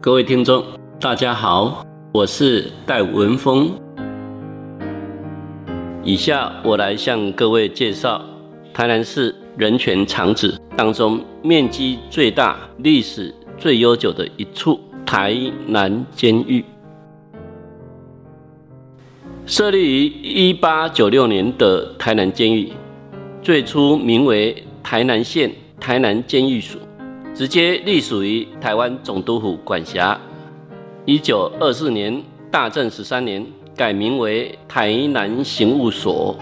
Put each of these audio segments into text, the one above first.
各位听众，大家好，我是戴文峰。以下我来向各位介绍台南市人权场址当中面积最大、历史最悠久的一处——台南监狱。设立于一八九六年的台南监狱，最初名为台南县台南监狱署。直接隶属于台湾总督府管辖。一九二四年，大正十三年，改名为台南刑务所。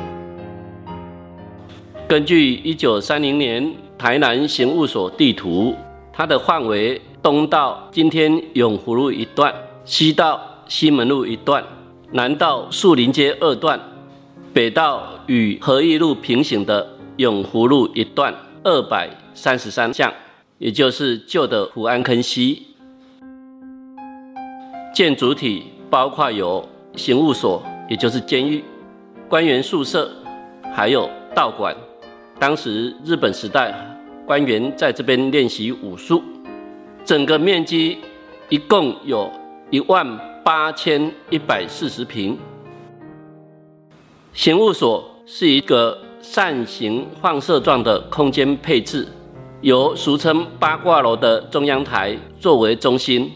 根据一九三零年台南刑务所地图，它的范围东到今天永福路一段，西到西门路一段，南到树林街二段，北到与和义路平行的永福路一段二百三十三巷。也就是旧的福安坑西，建筑体包括有刑务所，也就是监狱、官员宿舍，还有道馆。当时日本时代，官员在这边练习武术。整个面积一共有一万八千一百四十平。刑务所是一个扇形放射状的空间配置。由俗称八卦楼的中央台作为中心，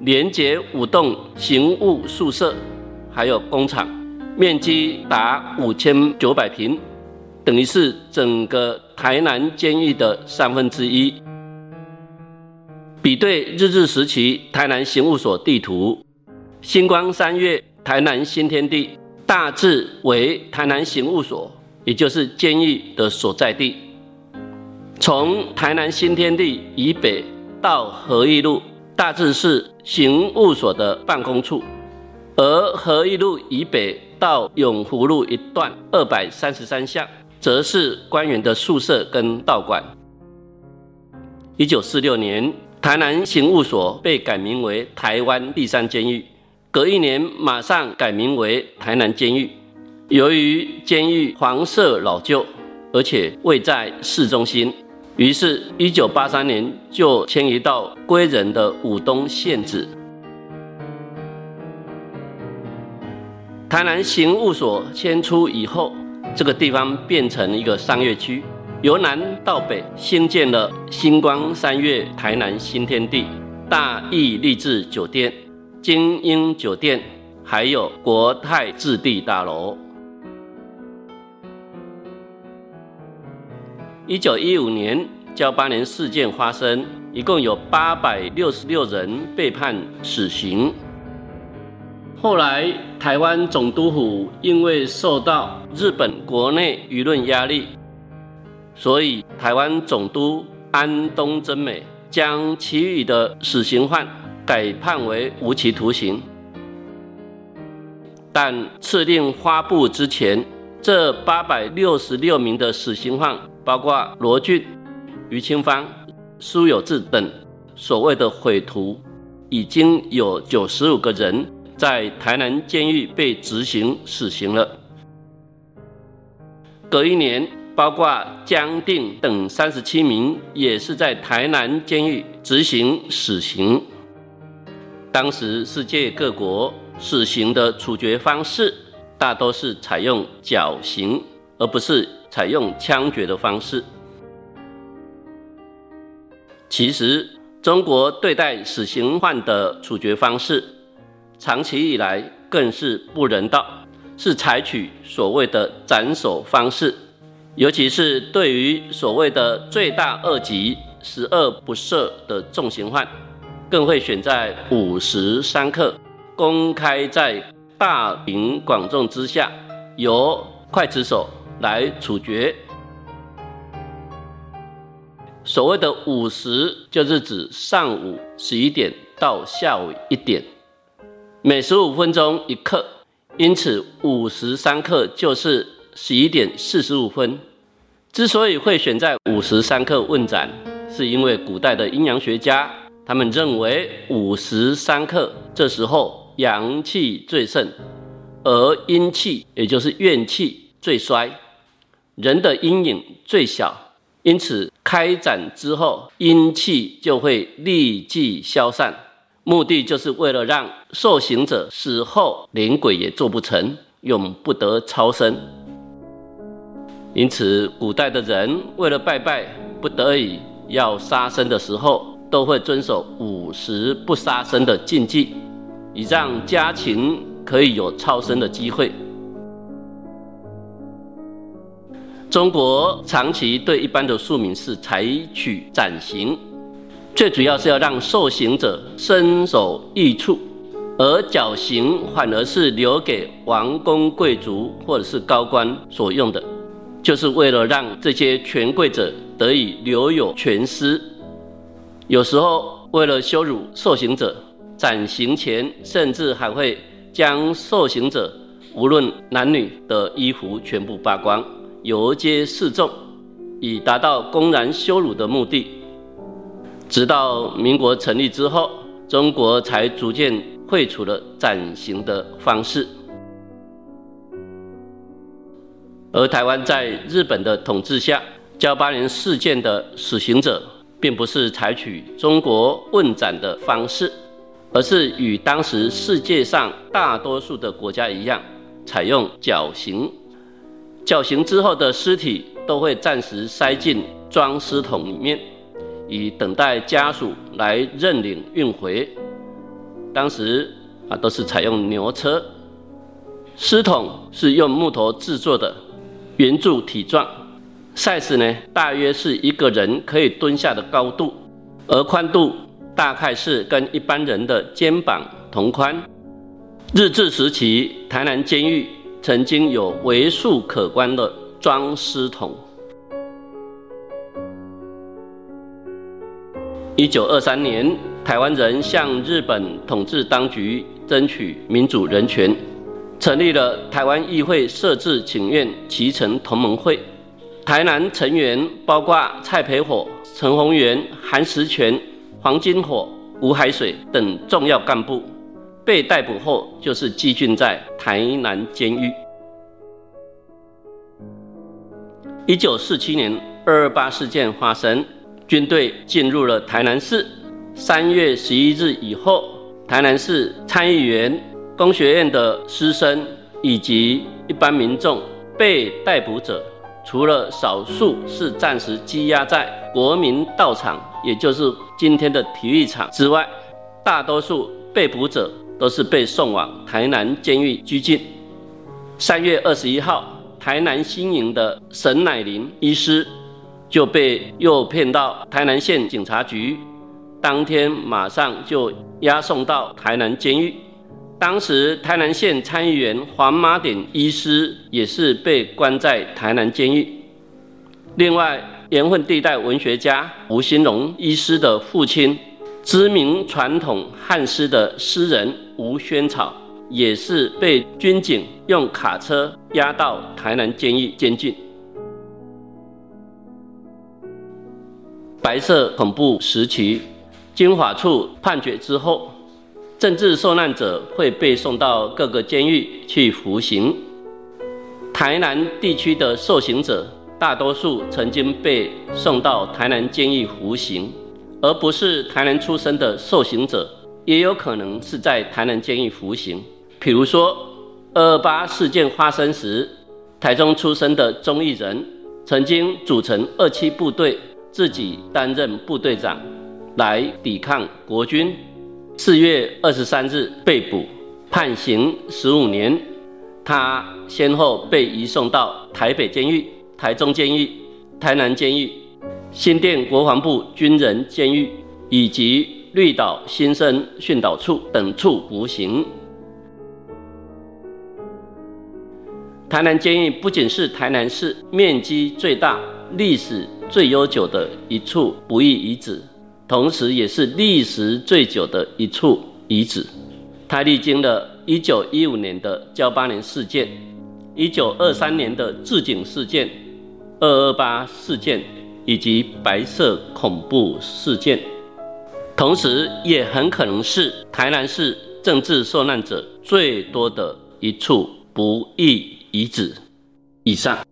连接五栋刑务宿舍，还有工厂，面积达五千九百平，等于是整个台南监狱的三分之一。比对日治时期台南刑务所地图，星光三月台南新天地大致为台南刑务所，也就是监狱的所在地。从台南新天地以北到和义路，大致是刑务所的办公处；而和义路以北到永福路一段二百三十三巷，则是官员的宿舍跟道馆。一九四六年，台南刑务所被改名为台湾第三监狱，隔一年马上改名为台南监狱。由于监狱黄色老旧，而且位在市中心。于是，一九八三年就迁移到归仁的武东县址。台南刑务所迁出以后，这个地方变成一个商业区，由南到北兴建了星光三月台南新天地、大义励志酒店、精英酒店，还有国泰置地大楼。一九一五年，交八年事件发生，一共有八百六十六人被判死刑。后来，台湾总督府因为受到日本国内舆论压力，所以台湾总督安东真美将其余的死刑犯改判为无期徒刑。但敕令发布之前，这八百六十六名的死刑犯。包括罗俊、于清芳、苏有志等所谓的匪徒，已经有九十五个人在台南监狱被执行死刑了。隔一年，包括江定等三十七名也是在台南监狱执行死刑。当时世界各国死刑的处决方式大都是采用绞刑，而不是。采用枪决的方式，其实中国对待死刑犯的处决方式，长期以来更是不人道，是采取所谓的斩首方式，尤其是对于所谓的罪大恶极、十恶不赦的重刑犯，更会选在午时三刻，公开在大庭广众之下，由刽子手。来处决。所谓的午时，就是指上午十一点到下午一点，每十五分钟一刻，因此午时三刻就是十一点四十五分。之所以会选在午时三刻问斩，是因为古代的阴阳学家他们认为午时三刻这时候阳气最盛，而阴气也就是怨气最衰。人的阴影最小，因此开展之后，阴气就会立即消散，目的就是为了让受刑者死后连鬼也做不成，永不得超生。因此，古代的人为了拜拜，不得已要杀生的时候，都会遵守五十不杀生的禁忌，以让家禽可以有超生的机会。中国长期对一般的庶民是采取斩刑。最主要是要让受刑者身首异处，而绞刑反而是留给王公贵族或者是高官所用的，就是为了让这些权贵者得以留有全尸。有时候为了羞辱受刑者，斩刑前甚至还会将受刑者无论男女的衣服全部扒光，游街示众，以达到公然羞辱的目的。直到民国成立之后，中国才逐渐废除了斩刑的方式。而台湾在日本的统治下，交八年事件的死刑者，并不是采取中国问斩的方式，而是与当时世界上大多数的国家一样，采用绞刑。绞刑之后的尸体都会暂时塞进装尸桶里面。以等待家属来认领运回。当时啊，都是采用牛车。尸桶是用木头制作的，圆柱体状，size 呢大约是一个人可以蹲下的高度，而宽度大概是跟一般人的肩膀同宽。日治时期，台南监狱曾经有为数可观的装尸桶。一九二三年，台湾人向日本统治当局争取民主人权，成立了台湾议会设置请愿集成同盟会。台南成员包括蔡培火、陈宏源、韩石泉、黄金火、吴海水等重要干部，被逮捕后就是寄居在台南监狱。一九四七年二二八事件发生。军队进入了台南市。三月十一日以后，台南市参议员、工学院的师生以及一般民众被逮捕者，除了少数是暂时羁押在国民道场，也就是今天的体育场之外，大多数被捕者都是被送往台南监狱拘禁。三月二十一号，台南新营的沈乃林医师。就被诱骗到台南县警察局，当天马上就押送到台南监狱。当时台南县参议员黄马典医师也是被关在台南监狱。另外，盐混地带文学家吴兴荣医师的父亲，知名传统汉诗的诗人吴宣草，也是被军警用卡车押到台南监狱监禁。白色恐怖时期，军法处判决之后，政治受难者会被送到各个监狱去服刑。台南地区的受刑者，大多数曾经被送到台南监狱服刑，而不是台南出生的受刑者，也有可能是在台南监狱服刑。比如说，二二八事件发生时，台中出生的钟义仁，曾经组成二七部队。自己担任部队长，来抵抗国军。四月二十三日被捕，判刑十五年。他先后被移送到台北监狱、台中监狱、台南监狱、新店国防部军人监狱以及绿岛新生训导处等处服刑。台南监狱不仅是台南市面积最大、历史。最悠久的一处不义遗址，同时也是历时最久的一处遗址。它历经了1915年的交八年事件、1923年的自警事件、228事件以及白色恐怖事件，同时也很可能是台南市政治受难者最多的一处不义遗址。以上。